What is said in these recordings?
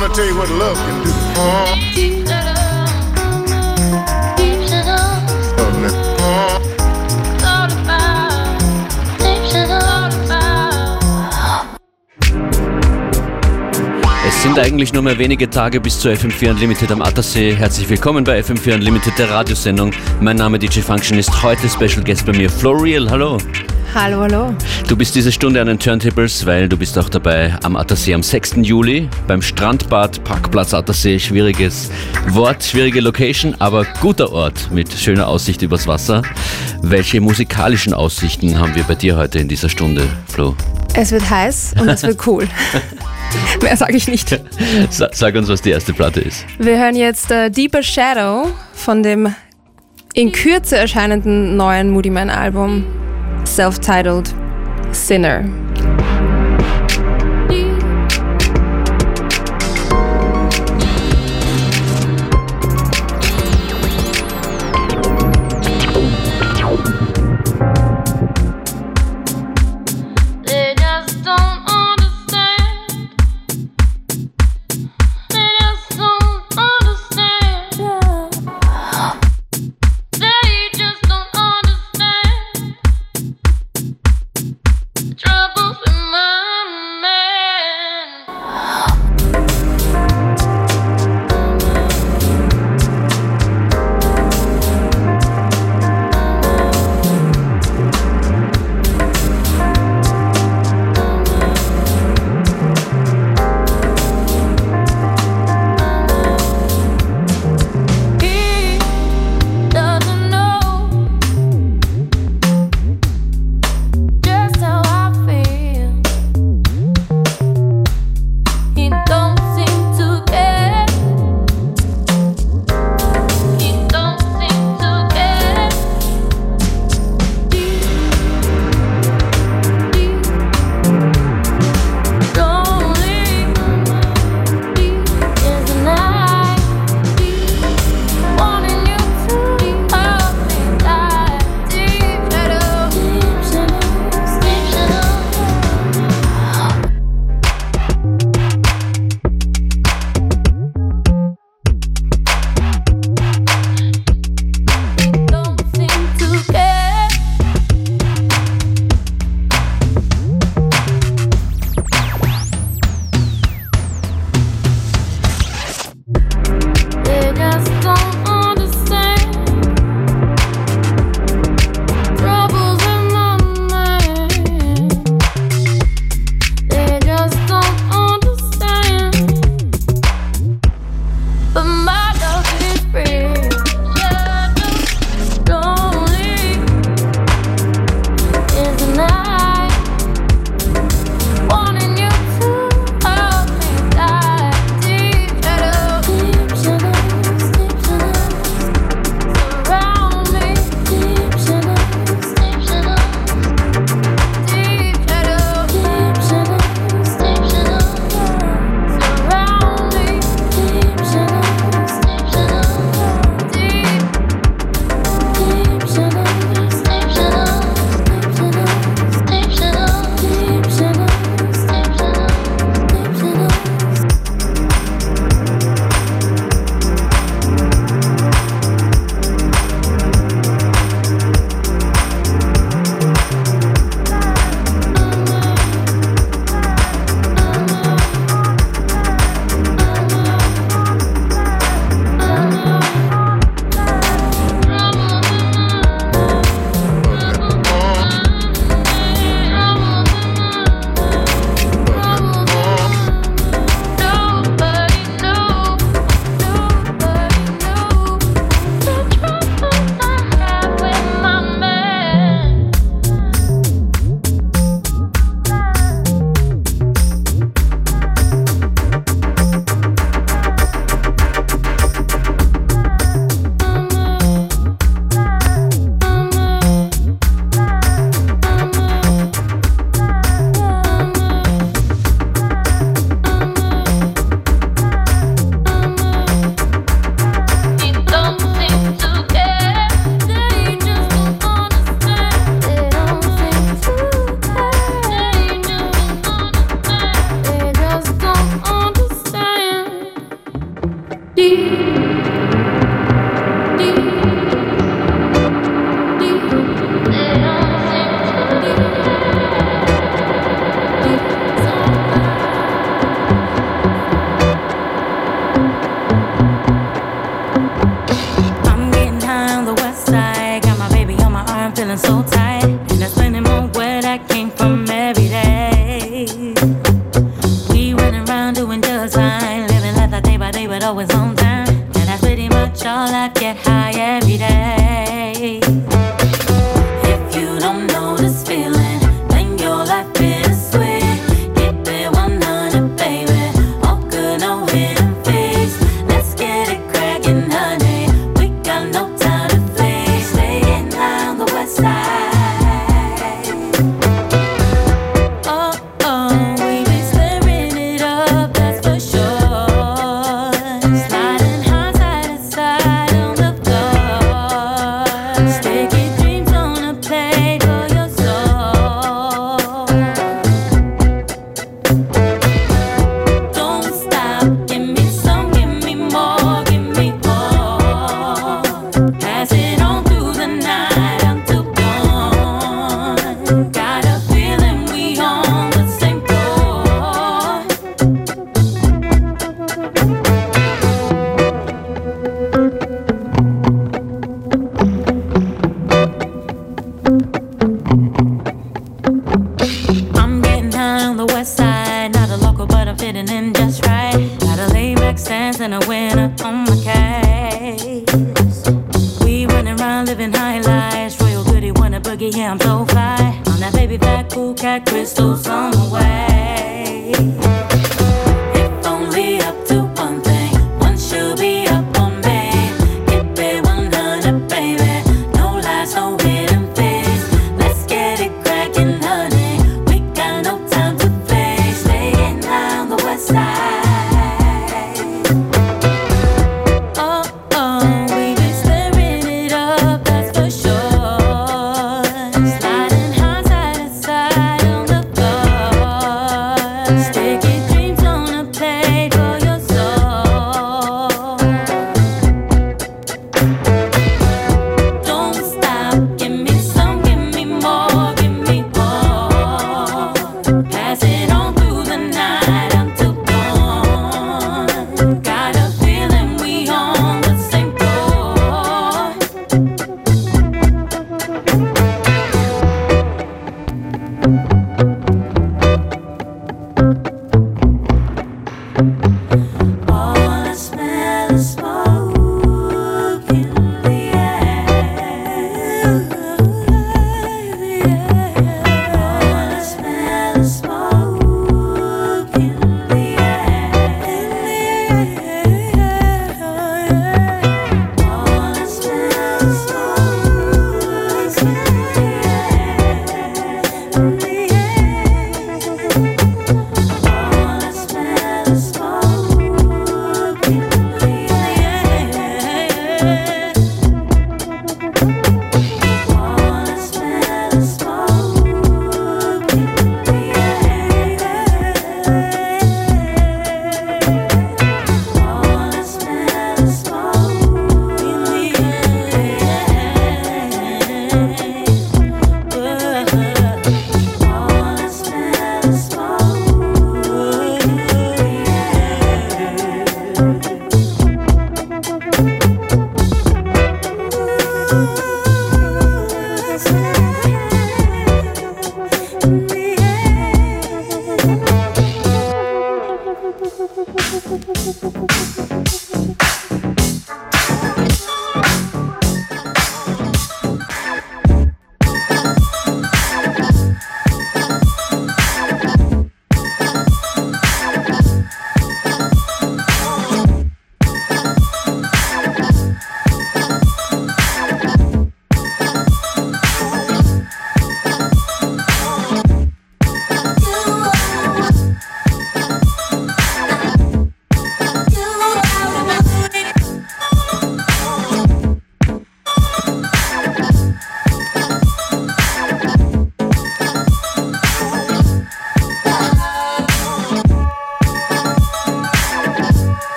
gonna tell you what love can do. Es sind eigentlich nur mehr wenige Tage bis zu FM4 Unlimited am Attersee. Herzlich willkommen bei FM4 Unlimited, der Radiosendung. Mein Name DJ Function ist heute Special Guest bei mir, Floriel. Hallo. Hallo, hallo. Du bist diese Stunde an den Turntables, weil du bist auch dabei am Attersee am 6. Juli beim Strandbad Parkplatz Attersee. Schwieriges Wort, schwierige Location, aber guter Ort mit schöner Aussicht übers Wasser. Welche musikalischen Aussichten haben wir bei dir heute in dieser Stunde, Flo? Es wird heiß und es wird cool. Mehr sage ich nicht. Sa- Sag uns, was die erste Platte ist. Wir hören jetzt äh, Deeper Shadow von dem in Kürze erscheinenden neuen Moody Man Album Self-Titled Sinner. accents and a winner on my case. We running around living high lives. Royal goody, wanna boogie, yeah, I'm so fly. On that baby back, cool cat, crystals on the way.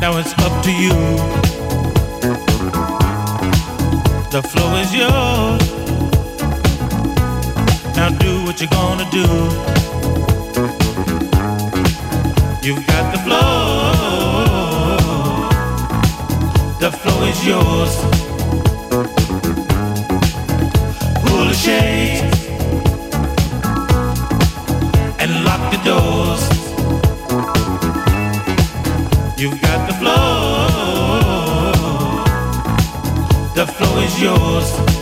Now it's up to you. The flow is yours. Now do what you're gonna do. You've got the flow. The flow is yours. Pull the shade. flow is yours.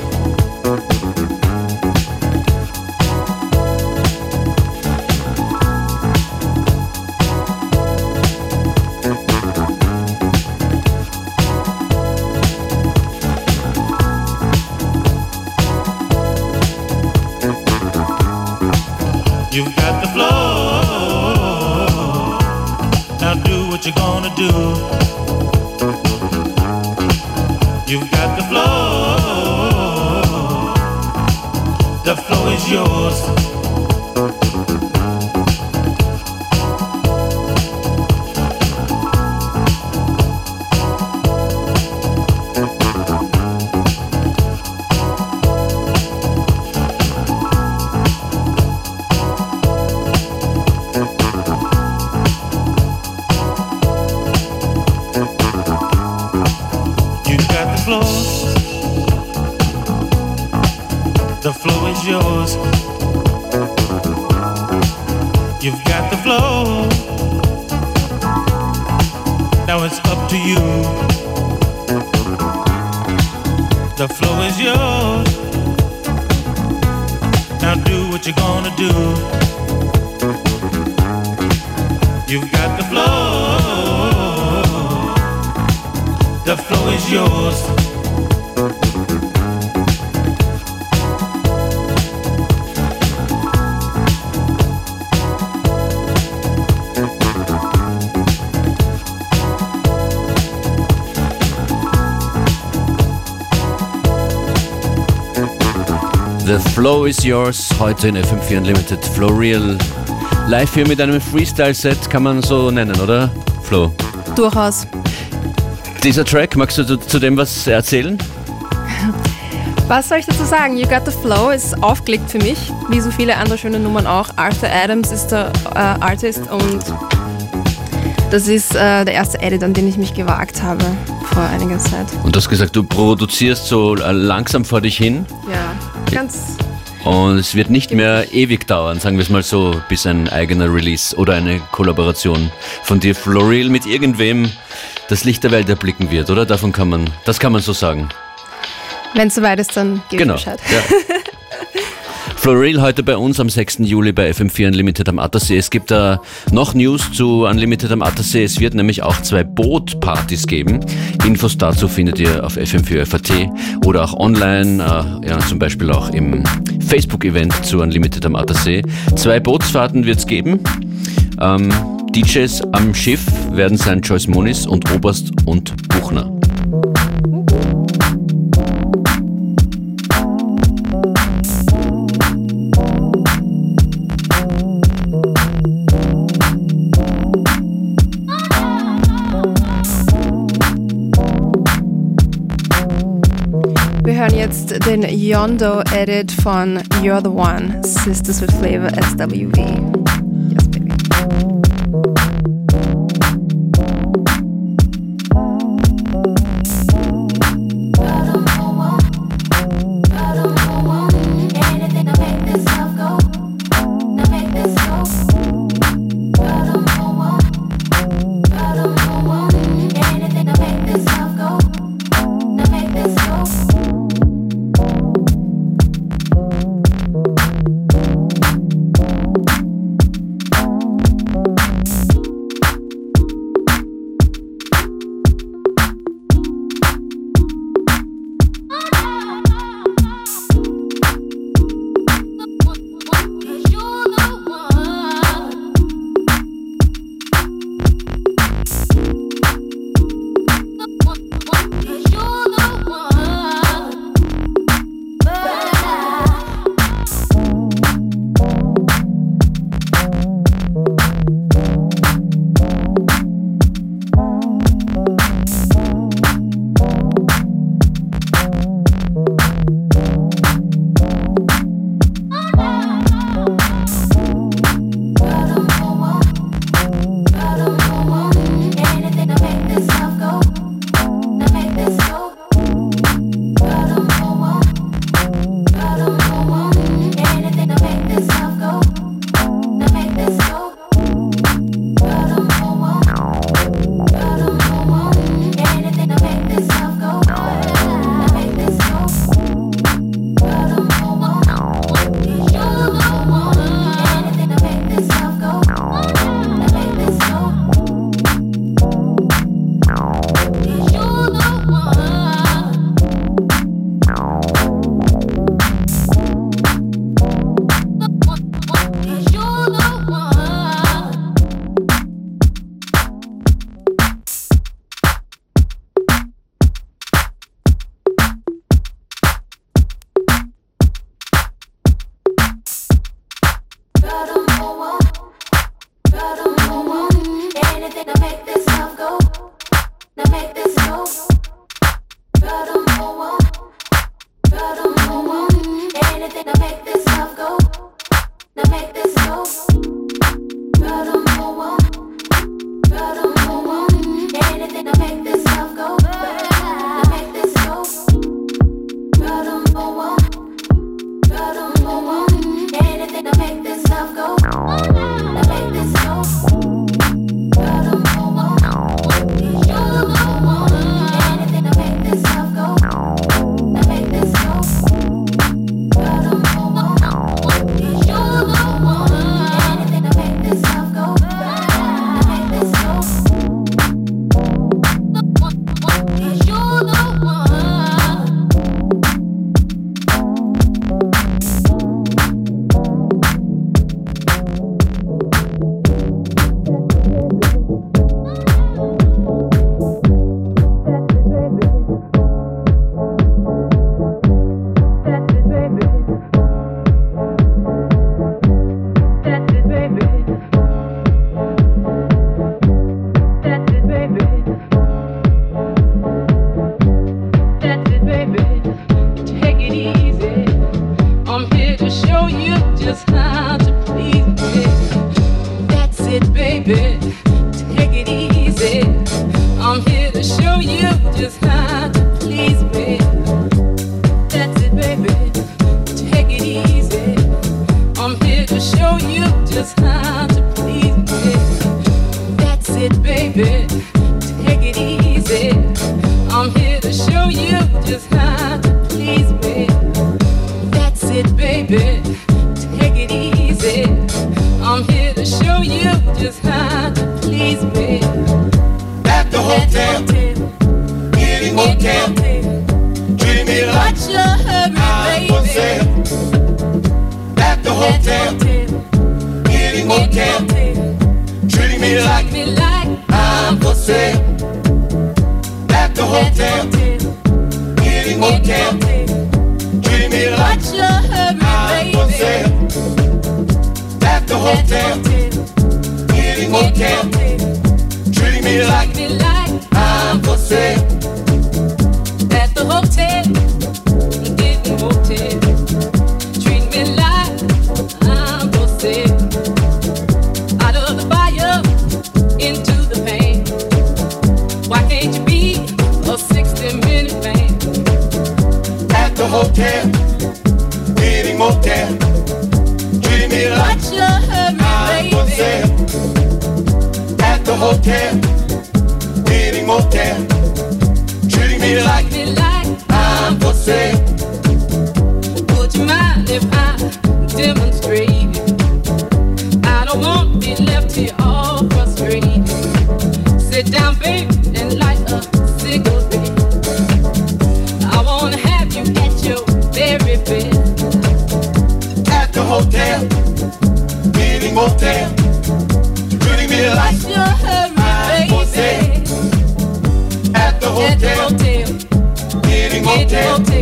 You've got the flow. Now it's up to you. The flow is yours. Now do what you're gonna do. You've got the flow. The flow is yours. The Flow is Yours, heute in FM4 Unlimited Flow Real. Live hier mit einem Freestyle-Set, kann man so nennen, oder? Flo. Durchaus. Dieser Track, magst du zu, zu dem was erzählen? Was soll ich dazu sagen? You Got the Flow ist aufgelegt für mich, wie so viele andere schöne Nummern auch. Arthur Adams ist der äh, Artist und das ist äh, der erste Edit, an den ich mich gewagt habe vor einiger Zeit. Und du hast gesagt, du produzierst so äh, langsam vor dich hin Ja, ganz und es wird nicht mehr ewig dauern, sagen wir es mal so, bis ein eigener Release oder eine Kollaboration von dir, Floril, mit irgendwem das Licht der Welt erblicken wird, oder? Davon kann man, das kann man so sagen. Wenn es soweit ist, dann gebe Genau. ich Bescheid. Ja. Floril heute bei uns am 6. Juli bei FM4 Unlimited am Attersee. Es gibt da noch News zu Unlimited am Attersee. Es wird nämlich auch zwei Bootpartys geben. Infos dazu findet ihr auf FM4FAT oder auch online, äh, ja, zum Beispiel auch im Facebook-Event zu Unlimited am Attersee. Zwei Bootsfahrten wird es geben. Ähm, DJs am Schiff werden sein Joyce Moniz und Oberst und Buchner. Jetzt Yondo-Edit von You're the One, Sisters with Flavor SWV. Treat me like I was hotel. Getting hotel. Treat me like I was there. motel, Diddy motel. Treating me like I'm. At the hotel, Diddy motel. Treating me like Take it.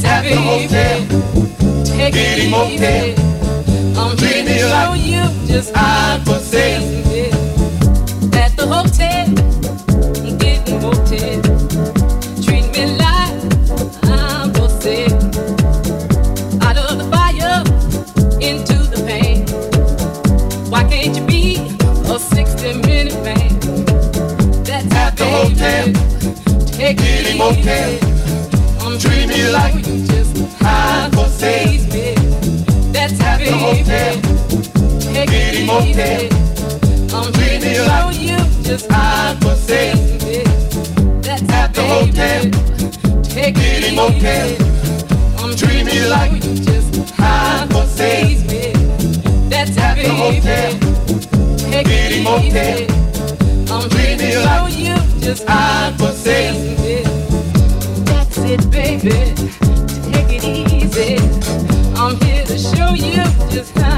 It's heavy, baby. Take it easy. I'm here to show you just how to. At the hotel, I'm. Treat me like I'm for Out of the fire, into the pain. Why can't you be a 60-minute man? That's At the hotel, like take. I'm Treat me you just I. That's At the hotel, take me motel. I'm Treat like you just I. That's At the hotel, take me motel. I'm Treat me you just I. That's it, baby. Take it easy. I'm here to show you just how.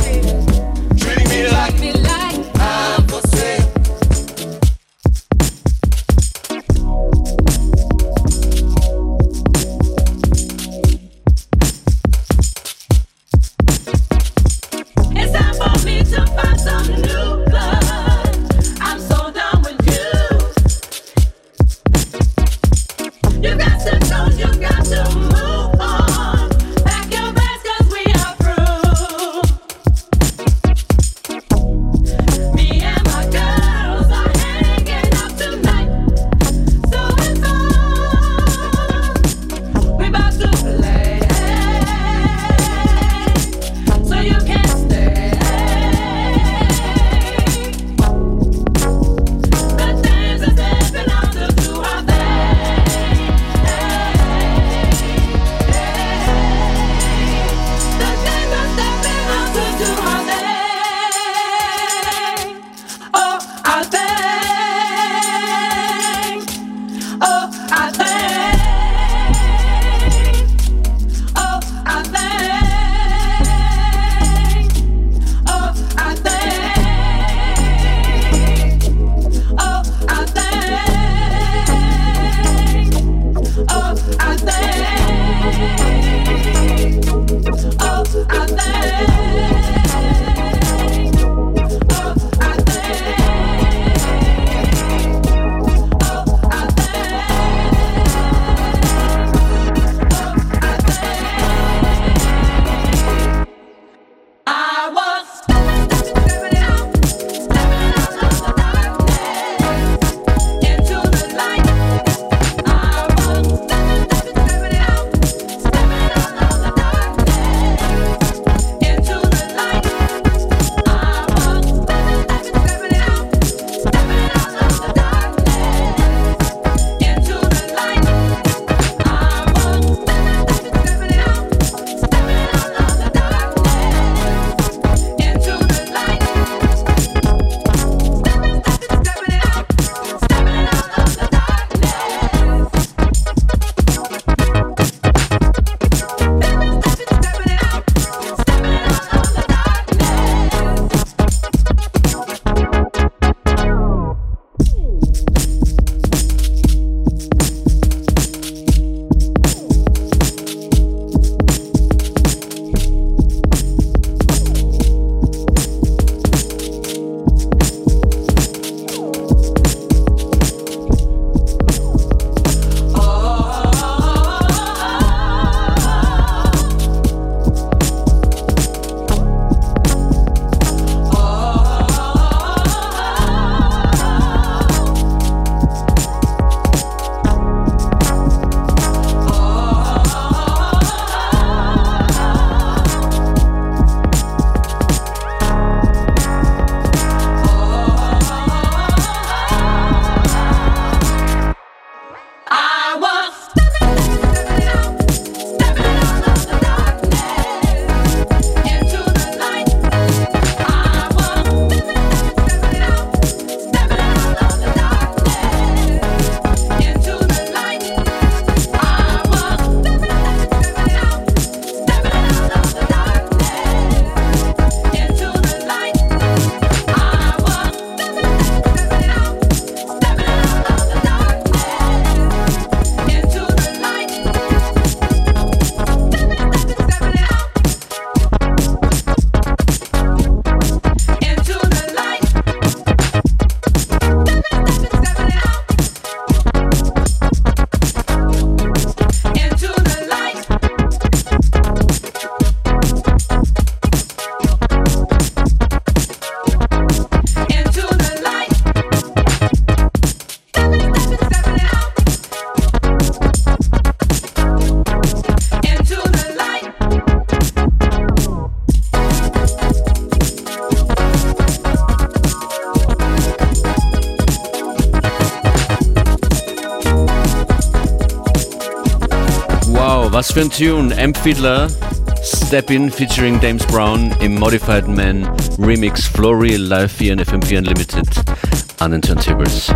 was für ein Tune. M. Fiddler, Step In featuring James Brown im Modified Man Remix Floreal live 4 in FM4 Unlimited an den Turntables.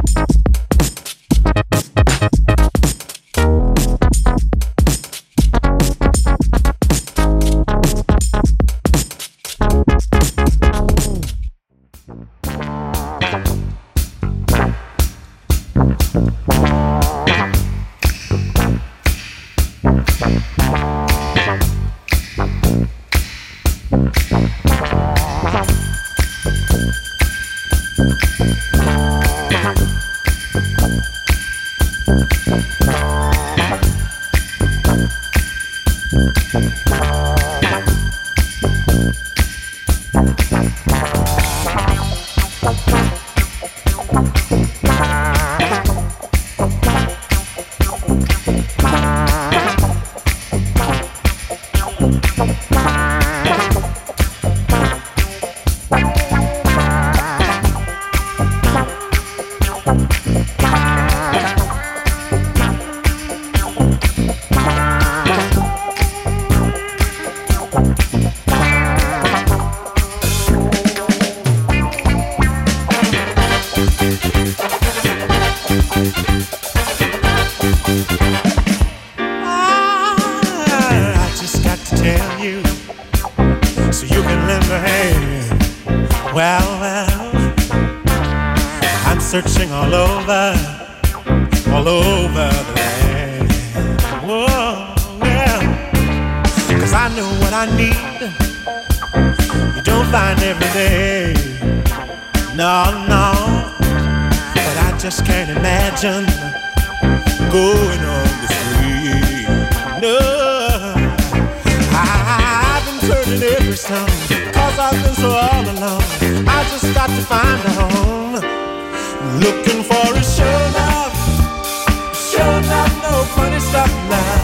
stop now.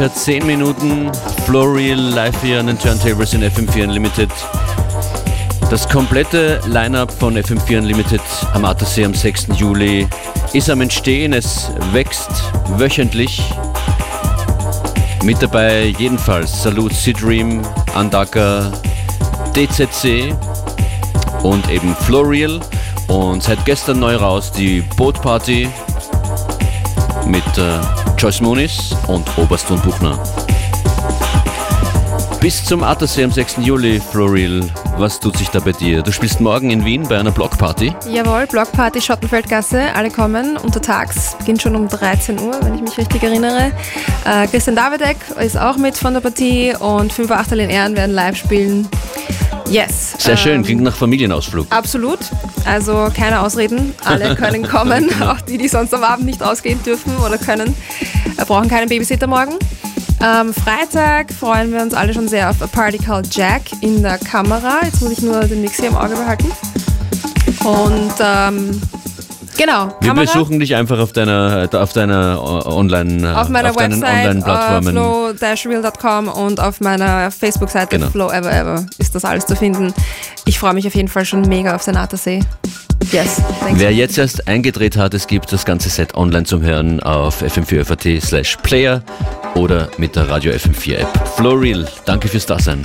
Ungefähr 10 Minuten. Floreal live hier an den Turntables in FM4 Unlimited. Das komplette Line-Up von FM4 Unlimited am Attersee am 6. Juli ist am Entstehen. Es wächst wöchentlich. Mit dabei jedenfalls Salut Sidream, Andaka, DZC und eben Floreal. Und seit gestern neu raus die Boat Party mit äh, Joyce Moonis und Oberst und Buchner. Bis zum Attersee am 6. Juli, Floreal. Was tut sich da bei dir? Du spielst morgen in Wien bei einer Blockparty. Jawohl, Blockparty Schottenfeldgasse, alle kommen untertags, beginnt schon um 13 Uhr, wenn ich mich richtig erinnere. Äh, Christian Davidek ist auch mit von der Partie und 5 Achtel in Ehren werden live spielen. Yes. Sehr schön, ähm, klingt nach Familienausflug. Absolut. Also keine Ausreden. Alle können kommen. Auch die, die sonst am Abend nicht ausgehen dürfen oder können, äh, brauchen keinen Babysitter morgen. Am Freitag freuen wir uns alle schon sehr auf A Party Called Jack in der Kamera. Jetzt muss ich nur den Mix hier im Auge behalten. Und ähm, genau, Wir Kamera besuchen dich einfach auf deiner, auf deiner äh, Online, auf meiner auf Website uh, Online-Plattformen. flow-real.com und auf meiner Facebook-Seite Genau. Flow Ever Ever ist das alles zu finden. Ich freue mich auf jeden Fall schon mega auf Senata See. Yes. Wer jetzt erst eingedreht hat, es gibt das ganze Set online zum Hören auf fm4.at slash player oder mit der Radio FM4 App. Floreal, danke fürs Dasein.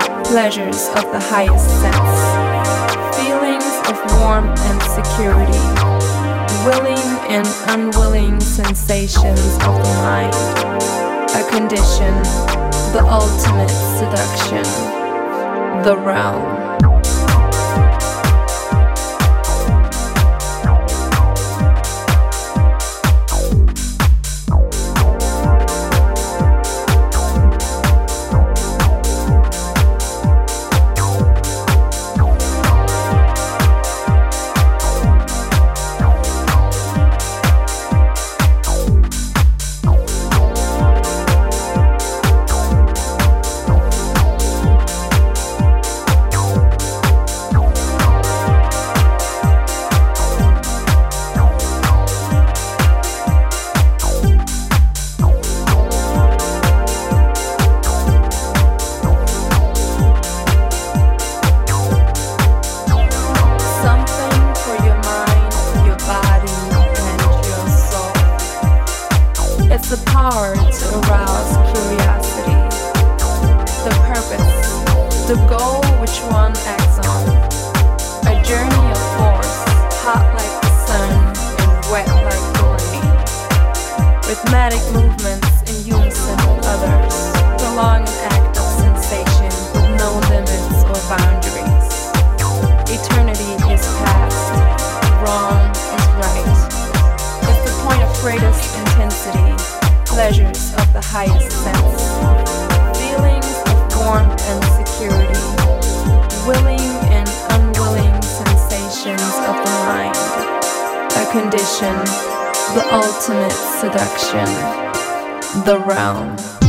pleasures of the highest sense, feelings of warmth and security, willing and unwilling sensations of the mind, a condition, the ultimate seduction, the realm. The goal which one acts on. A journey of force, hot like the sun and wet like the rain. Rhythmic movements in unison with others, prolong an act of sensation with no limits or boundaries. Eternity is past, wrong is right. It's the point of greatest intensity, pleasures of the highest sense, feelings of warmth and security, willing and unwilling sensations of the mind, a condition, the ultimate seduction, the realm.